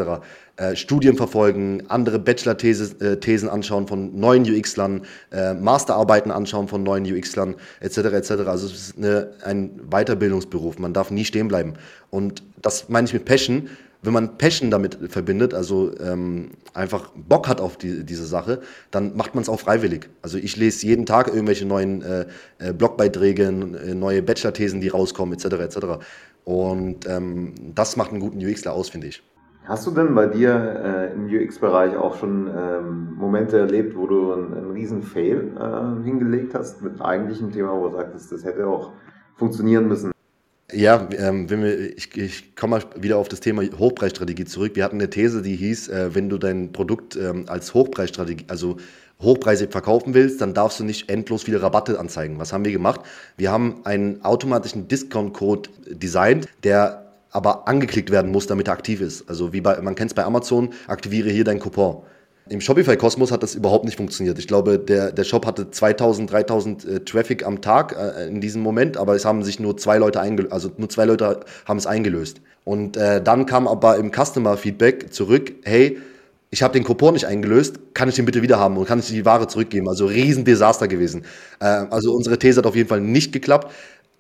C: äh, Studien verfolgen, andere Bachelor-Thesen äh, anschauen von neuen UX-Lern, äh, Masterarbeiten anschauen von neuen UX-Lern, etc., etc. Also es ist eine, ein Weiterbildungsberuf, man darf nie stehen bleiben. Und das meine ich mit Passion, wenn man Passion damit verbindet, also ähm, einfach Bock hat auf die, diese Sache, dann macht man es auch freiwillig. Also ich lese jeden Tag irgendwelche neuen äh, äh, Blogbeiträge, äh, neue Bachelor-Thesen, die rauskommen, etc. etc. Und ähm, das macht einen guten UXler aus, finde ich.
A: Hast du denn bei dir äh, im UX-Bereich auch schon ähm, Momente erlebt, wo du einen, einen riesen Fail äh, hingelegt hast mit eigentlichem Thema, wo du sagtest, das hätte auch funktionieren müssen?
C: Ja, ähm, wenn wir, ich, ich komme mal wieder auf das Thema Hochpreisstrategie zurück. Wir hatten eine These, die hieß, äh, wenn du dein Produkt ähm, als Hochpreisstrategie, also hochpreisig verkaufen willst, dann darfst du nicht endlos viele Rabatte anzeigen. Was haben wir gemacht? Wir haben einen automatischen Discount-Code designt, der aber angeklickt werden muss, damit er aktiv ist. Also wie bei, man kennt es bei Amazon, aktiviere hier dein Coupon. Im Shopify-Kosmos hat das überhaupt nicht funktioniert. Ich glaube, der, der Shop hatte 2000, 3000 äh, Traffic am Tag äh, in diesem Moment, aber es haben sich nur zwei Leute eingelöst, also nur zwei Leute haben es eingelöst. Und äh, dann kam aber im Customer-Feedback zurück, hey, ich habe den Coupon nicht eingelöst, kann ich den bitte wieder haben und kann ich die Ware zurückgeben? Also Riesendesaster gewesen. Äh, also unsere These hat auf jeden Fall nicht geklappt.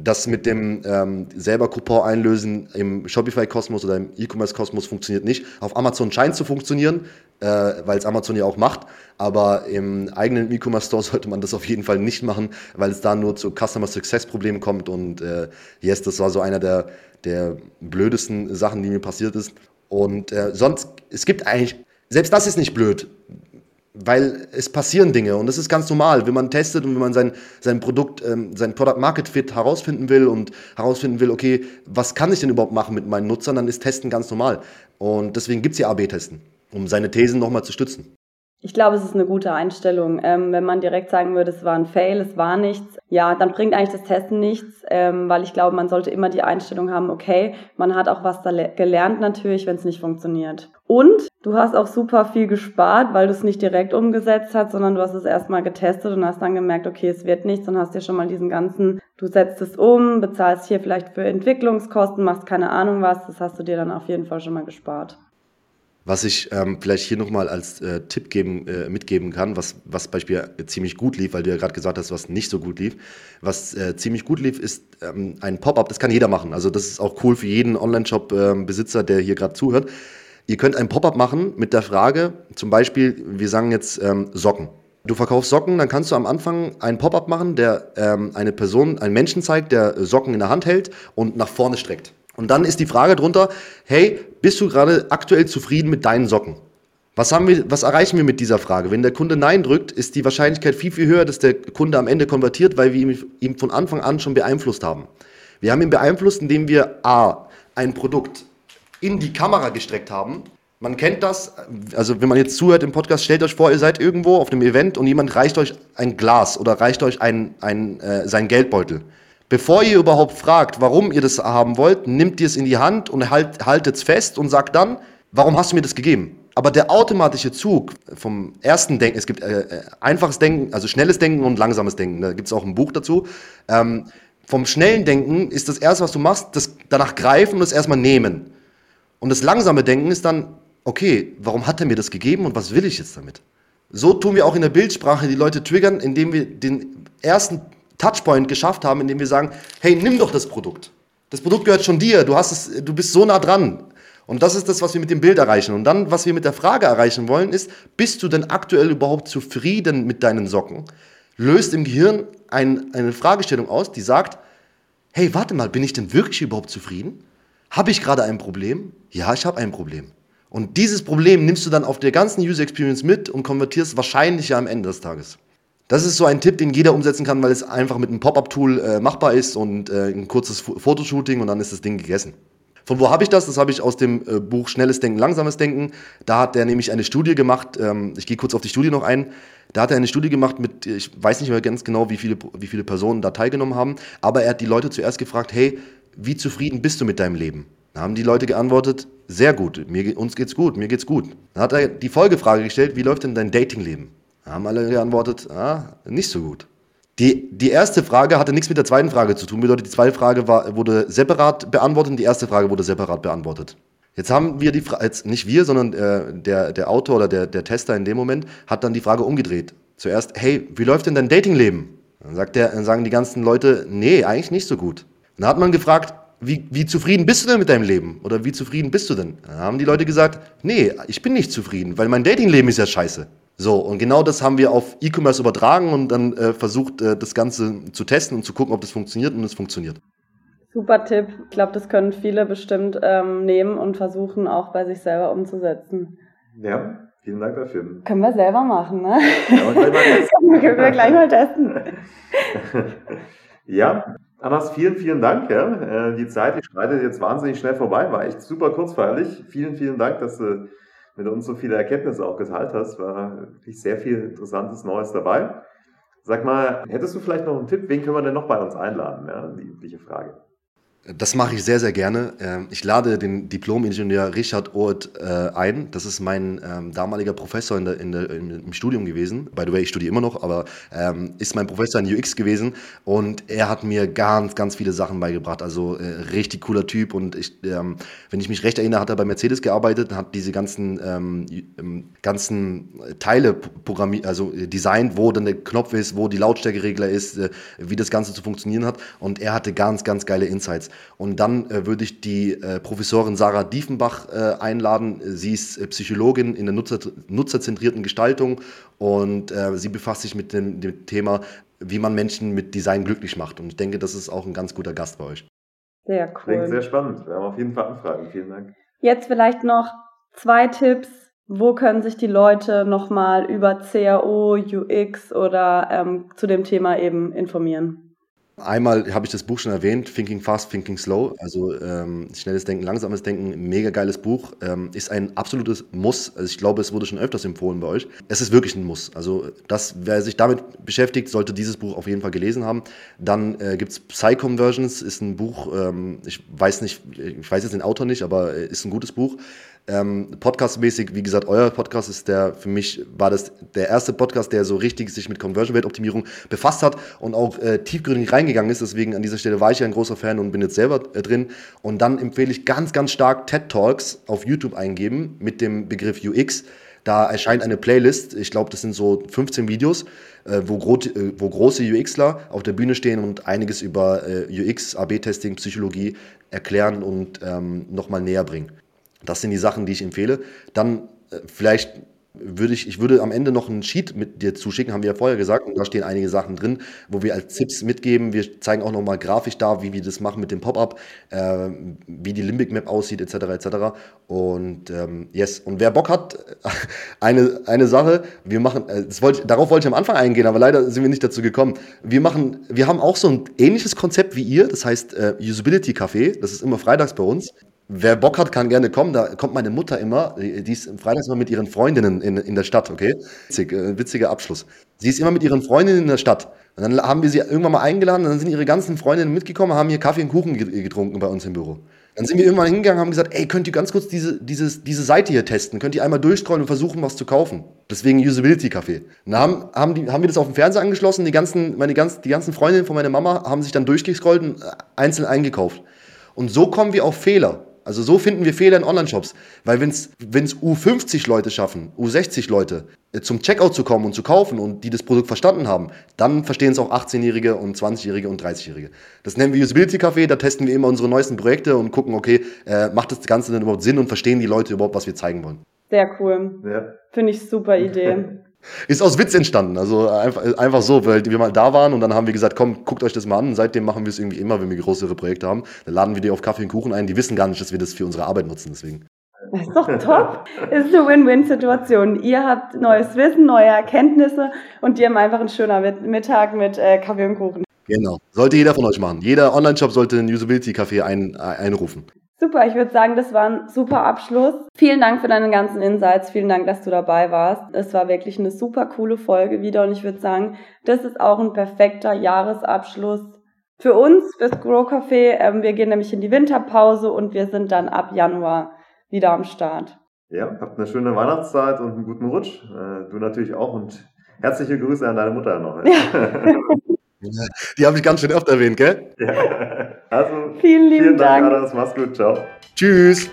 C: Das mit dem ähm, selber Coupon einlösen im Shopify-Kosmos oder im E-Commerce-Kosmos funktioniert nicht. Auf Amazon scheint zu funktionieren, äh, weil es Amazon ja auch macht. Aber im eigenen E-Commerce-Store sollte man das auf jeden Fall nicht machen, weil es da nur zu Customer Success-Problemen kommt. Und äh, yes, das war so einer der, der blödesten Sachen, die mir passiert ist. Und äh, sonst, es gibt eigentlich, selbst das ist nicht blöd weil es passieren Dinge und das ist ganz normal, wenn man testet und wenn man sein, sein Produkt, ähm, sein Product Market Fit herausfinden will und herausfinden will, okay, was kann ich denn überhaupt machen mit meinen Nutzern, dann ist Testen ganz normal. Und deswegen gibt es ja AB-Testen, um seine Thesen nochmal zu stützen.
B: Ich glaube, es ist eine gute Einstellung. Ähm, wenn man direkt sagen würde, es war ein Fail, es war nichts, ja, dann bringt eigentlich das Testen nichts, ähm, weil ich glaube, man sollte immer die Einstellung haben, okay, man hat auch was da gelernt natürlich, wenn es nicht funktioniert. Und du hast auch super viel gespart, weil du es nicht direkt umgesetzt hast, sondern du hast es erstmal getestet und hast dann gemerkt, okay, es wird nichts und hast dir schon mal diesen ganzen, du setzt es um, bezahlst hier vielleicht für Entwicklungskosten, machst keine Ahnung was, das hast du dir dann auf jeden Fall schon mal gespart.
C: Was ich ähm, vielleicht hier nochmal als äh, Tipp geben, äh, mitgeben kann, was, was Beispiel ziemlich gut lief, weil du ja gerade gesagt hast, was nicht so gut lief. Was äh, ziemlich gut lief, ist ähm, ein Pop-up, das kann jeder machen. Also das ist auch cool für jeden Online-Shop-Besitzer, der hier gerade zuhört. Ihr könnt ein Pop-up machen mit der Frage, zum Beispiel, wir sagen jetzt ähm, Socken. Du verkaufst Socken, dann kannst du am Anfang einen Pop-up machen, der ähm, eine Person, einen Menschen zeigt, der Socken in der Hand hält und nach vorne streckt. Und dann ist die Frage drunter, hey, bist du gerade aktuell zufrieden mit deinen Socken? Was, haben wir, was erreichen wir mit dieser Frage? Wenn der Kunde Nein drückt, ist die Wahrscheinlichkeit viel, viel höher, dass der Kunde am Ende konvertiert, weil wir ihn von Anfang an schon beeinflusst haben. Wir haben ihn beeinflusst, indem wir A, ein Produkt in die Kamera gestreckt haben. Man kennt das, also wenn man jetzt zuhört im Podcast, stellt euch vor, ihr seid irgendwo auf einem Event und jemand reicht euch ein Glas oder reicht euch ein, ein, äh, sein Geldbeutel. Bevor ihr überhaupt fragt, warum ihr das haben wollt, nimmt ihr es in die Hand und halt, haltet es fest und sagt dann, warum hast du mir das gegeben? Aber der automatische Zug vom ersten Denken, es gibt äh, äh, einfaches Denken, also schnelles Denken und langsames Denken, da gibt es auch ein Buch dazu. Ähm, vom schnellen Denken ist das erste, was du machst, das danach greifen und das erstmal nehmen. Und das langsame Denken ist dann, okay, warum hat er mir das gegeben und was will ich jetzt damit? So tun wir auch in der Bildsprache die Leute triggern, indem wir den ersten Touchpoint geschafft haben, indem wir sagen, hey, nimm doch das Produkt. Das Produkt gehört schon dir, du, hast es, du bist so nah dran. Und das ist das, was wir mit dem Bild erreichen. Und dann, was wir mit der Frage erreichen wollen, ist, bist du denn aktuell überhaupt zufrieden mit deinen Socken? Löst im Gehirn ein, eine Fragestellung aus, die sagt, hey, warte mal, bin ich denn wirklich überhaupt zufrieden? Habe ich gerade ein Problem? Ja, ich habe ein Problem. Und dieses Problem nimmst du dann auf der ganzen User Experience mit und konvertierst wahrscheinlich ja am Ende des Tages. Das ist so ein Tipp, den jeder umsetzen kann, weil es einfach mit einem Pop-up-Tool äh, machbar ist und äh, ein kurzes Fotoshooting und dann ist das Ding gegessen. Von wo habe ich das? Das habe ich aus dem äh, Buch Schnelles Denken, Langsames Denken. Da hat er nämlich eine Studie gemacht. Ähm, ich gehe kurz auf die Studie noch ein. Da hat er eine Studie gemacht mit, ich weiß nicht mehr ganz genau, wie viele, wie viele Personen da teilgenommen haben, aber er hat die Leute zuerst gefragt, hey, wie zufrieden bist du mit deinem Leben? Da haben die Leute geantwortet, sehr gut, mir, uns geht's gut, mir geht's gut. Dann hat er die Folgefrage gestellt, wie läuft denn dein Datingleben? Haben alle geantwortet, ah, nicht so gut. Die, die erste Frage hatte nichts mit der zweiten Frage zu tun. Bedeutet, die zweite Frage war, wurde separat beantwortet und die erste Frage wurde separat beantwortet. Jetzt haben wir die Frage, jetzt nicht wir, sondern äh, der, der Autor oder der, der Tester in dem Moment hat dann die Frage umgedreht. Zuerst, hey, wie läuft denn dein Datingleben? Dann, sagt der, dann sagen die ganzen Leute, nee, eigentlich nicht so gut. Dann hat man gefragt, wie, wie zufrieden bist du denn mit deinem Leben? Oder wie zufrieden bist du denn? Dann haben die Leute gesagt, nee, ich bin nicht zufrieden, weil mein Datingleben ist ja scheiße. So, und genau das haben wir auf E-Commerce übertragen und dann äh, versucht, äh, das Ganze zu testen und zu gucken, ob das funktioniert und es funktioniert.
B: Super Tipp. Ich glaube, das können viele bestimmt ähm, nehmen und versuchen auch bei sich selber umzusetzen.
A: Ja, vielen Dank dafür.
B: Können wir selber machen, ne? Ja, können wir gleich mal testen.
A: ja, Annas, vielen, vielen Dank. Ja. Äh, die Zeit, die schreitet jetzt wahnsinnig schnell vorbei, war echt super kurzfeilig. Vielen, vielen Dank, dass du mit uns so viele Erkenntnisse auch geteilt hast. War wirklich sehr viel Interessantes Neues dabei. Sag mal, hättest du vielleicht noch einen Tipp? Wen können wir denn noch bei uns einladen? Ja, die übliche Frage.
C: Das mache ich sehr, sehr gerne. Ähm, ich lade den Diplom-Ingenieur Richard Oert äh, ein. Das ist mein ähm, damaliger Professor in der, in der, im Studium gewesen. By the way, ich studiere immer noch, aber ähm, ist mein Professor in UX gewesen. Und er hat mir ganz, ganz viele Sachen beigebracht. Also äh, richtig cooler Typ. Und ich, wenn ich mich recht erinnere, hat er bei Mercedes gearbeitet, hat diese ganzen, ganzen Teile programmiert, also äh, designt, wo dann der Knopf ist, wo die Lautstärkeregler ist, wie das Ganze zu funktionieren hat. Und er hatte ganz, ganz geile Insights. Und dann äh, würde ich die äh, Professorin Sarah Diefenbach äh, einladen. Sie ist äh, Psychologin in der Nutzer, nutzerzentrierten Gestaltung und äh, sie befasst sich mit dem, dem, Thema, wie man Menschen mit Design glücklich macht. Und ich denke, das ist auch ein ganz guter Gast bei euch.
B: Sehr cool.
A: Klingt sehr spannend. Wir haben auf jeden Fall Anfragen. Vielen Dank.
B: Jetzt vielleicht noch zwei Tipps. Wo können sich die Leute nochmal über CAO, UX oder ähm, zu dem Thema eben informieren?
C: Einmal habe ich das Buch schon erwähnt, Thinking Fast, Thinking Slow, also ähm, schnelles Denken, langsames Denken, mega geiles Buch, ähm, ist ein absolutes Muss. Also ich glaube, es wurde schon öfters empfohlen bei euch. Es ist wirklich ein Muss. Also das, wer sich damit beschäftigt, sollte dieses Buch auf jeden Fall gelesen haben. Dann äh, gibt es Psy-Conversions, ist ein Buch, ähm, ich weiß nicht, ich weiß jetzt den Autor nicht, aber äh, ist ein gutes Buch. Ähm, Podcastmäßig, wie gesagt, euer Podcast ist der, für mich war das der erste Podcast, der so richtig sich mit Conversion Rate Optimierung befasst hat und auch äh, tiefgründig reingegangen ist. Deswegen an dieser Stelle war ich ja ein großer Fan und bin jetzt selber äh, drin. Und dann empfehle ich ganz, ganz stark TED Talks auf YouTube eingeben mit dem Begriff UX. Da erscheint eine Playlist, ich glaube, das sind so 15 Videos, äh, wo, gro äh, wo, große UXler auf der Bühne stehen und einiges über äh, UX, AB-Testing, Psychologie erklären und ähm, nochmal näher bringen. Das sind die Sachen, die ich empfehle. Dann äh, vielleicht würde ich, ich würde am Ende noch einen Sheet mit dir zuschicken, haben wir ja vorher gesagt, und da stehen einige Sachen drin, wo wir als Tipps mitgeben. Wir zeigen auch nochmal grafisch da, wie wir das machen mit dem Pop-up, äh, wie die Limbic Map aussieht, etc. etc. Und ähm, yes, und wer Bock hat, eine, eine Sache, wir machen, äh, das wollte, darauf wollte ich am Anfang eingehen, aber leider sind wir nicht dazu gekommen. Wir machen, wir haben auch so ein ähnliches Konzept wie ihr, das heißt äh, Usability Café, das ist immer freitags bei uns. Wer Bock hat, kann gerne kommen. Da kommt meine Mutter immer. Die ist freitags immer mit ihren Freundinnen in, in der Stadt, okay? Witzig, äh, witziger Abschluss. Sie ist immer mit ihren Freundinnen in der Stadt. Und dann haben wir sie irgendwann mal eingeladen, und dann sind ihre ganzen Freundinnen mitgekommen, haben hier Kaffee und Kuchen getrunken bei uns im Büro. Dann sind wir irgendwann hingegangen und haben gesagt, ey, könnt ihr ganz kurz diese, dieses, diese Seite hier testen? Könnt ihr einmal durchscrollen und versuchen, was zu kaufen? Deswegen Usability Café. Dann haben, haben, die, haben wir das auf dem Fernseher angeschlossen, die ganzen, meine ganz, die ganzen Freundinnen von meiner Mama haben sich dann durchgescrollt und einzeln eingekauft. Und so kommen wir auf Fehler. Also so finden wir Fehler in Online-Shops. Weil wenn es U50 Leute schaffen, U60 Leute, äh, zum Checkout zu kommen und zu kaufen und die das Produkt verstanden haben, dann verstehen es auch 18-Jährige und 20-Jährige und 30-Jährige. Das nennen wir Usability Café, da testen wir immer unsere neuesten Projekte und gucken, okay, äh, macht das Ganze denn überhaupt Sinn und verstehen die Leute überhaupt, was wir zeigen wollen.
B: Sehr cool. Ja. Finde ich super Idee.
C: Ist aus Witz entstanden. Also einfach, einfach so, weil wir mal da waren und dann haben wir gesagt, komm, guckt euch das mal an. Und seitdem machen wir es irgendwie immer, wenn wir größere Projekte haben. Dann laden wir die auf Kaffee und Kuchen ein. Die wissen gar nicht, dass wir das für unsere Arbeit nutzen. Deswegen.
B: Das ist doch top. Es ist eine Win-Win-Situation. Ihr habt neues Wissen, neue Erkenntnisse und die haben einfach einen schönen Mittag mit äh, Kaffee und Kuchen.
C: Genau. Sollte jeder von euch machen. Jeder Online-Shop sollte einen Usability-Café ein, einrufen.
B: Super, ich würde sagen, das war ein super Abschluss. Vielen Dank für deine ganzen Insights. Vielen Dank, dass du dabei warst. Es war wirklich eine super coole Folge wieder und ich würde sagen, das ist auch ein perfekter Jahresabschluss für uns, fürs Grow Café. Ähm, wir gehen nämlich in die Winterpause und wir sind dann ab Januar wieder am Start.
A: Ja, habt eine schöne Weihnachtszeit und einen guten Rutsch. Äh, du natürlich auch und herzliche Grüße an deine Mutter noch. Ja.
C: Die habe ich ganz schön oft erwähnt, gell?
A: Ja. Also,
B: Vielen lieben
A: vielen Dank,
B: Dank.
A: Mach's gut. Ciao.
C: Tschüss.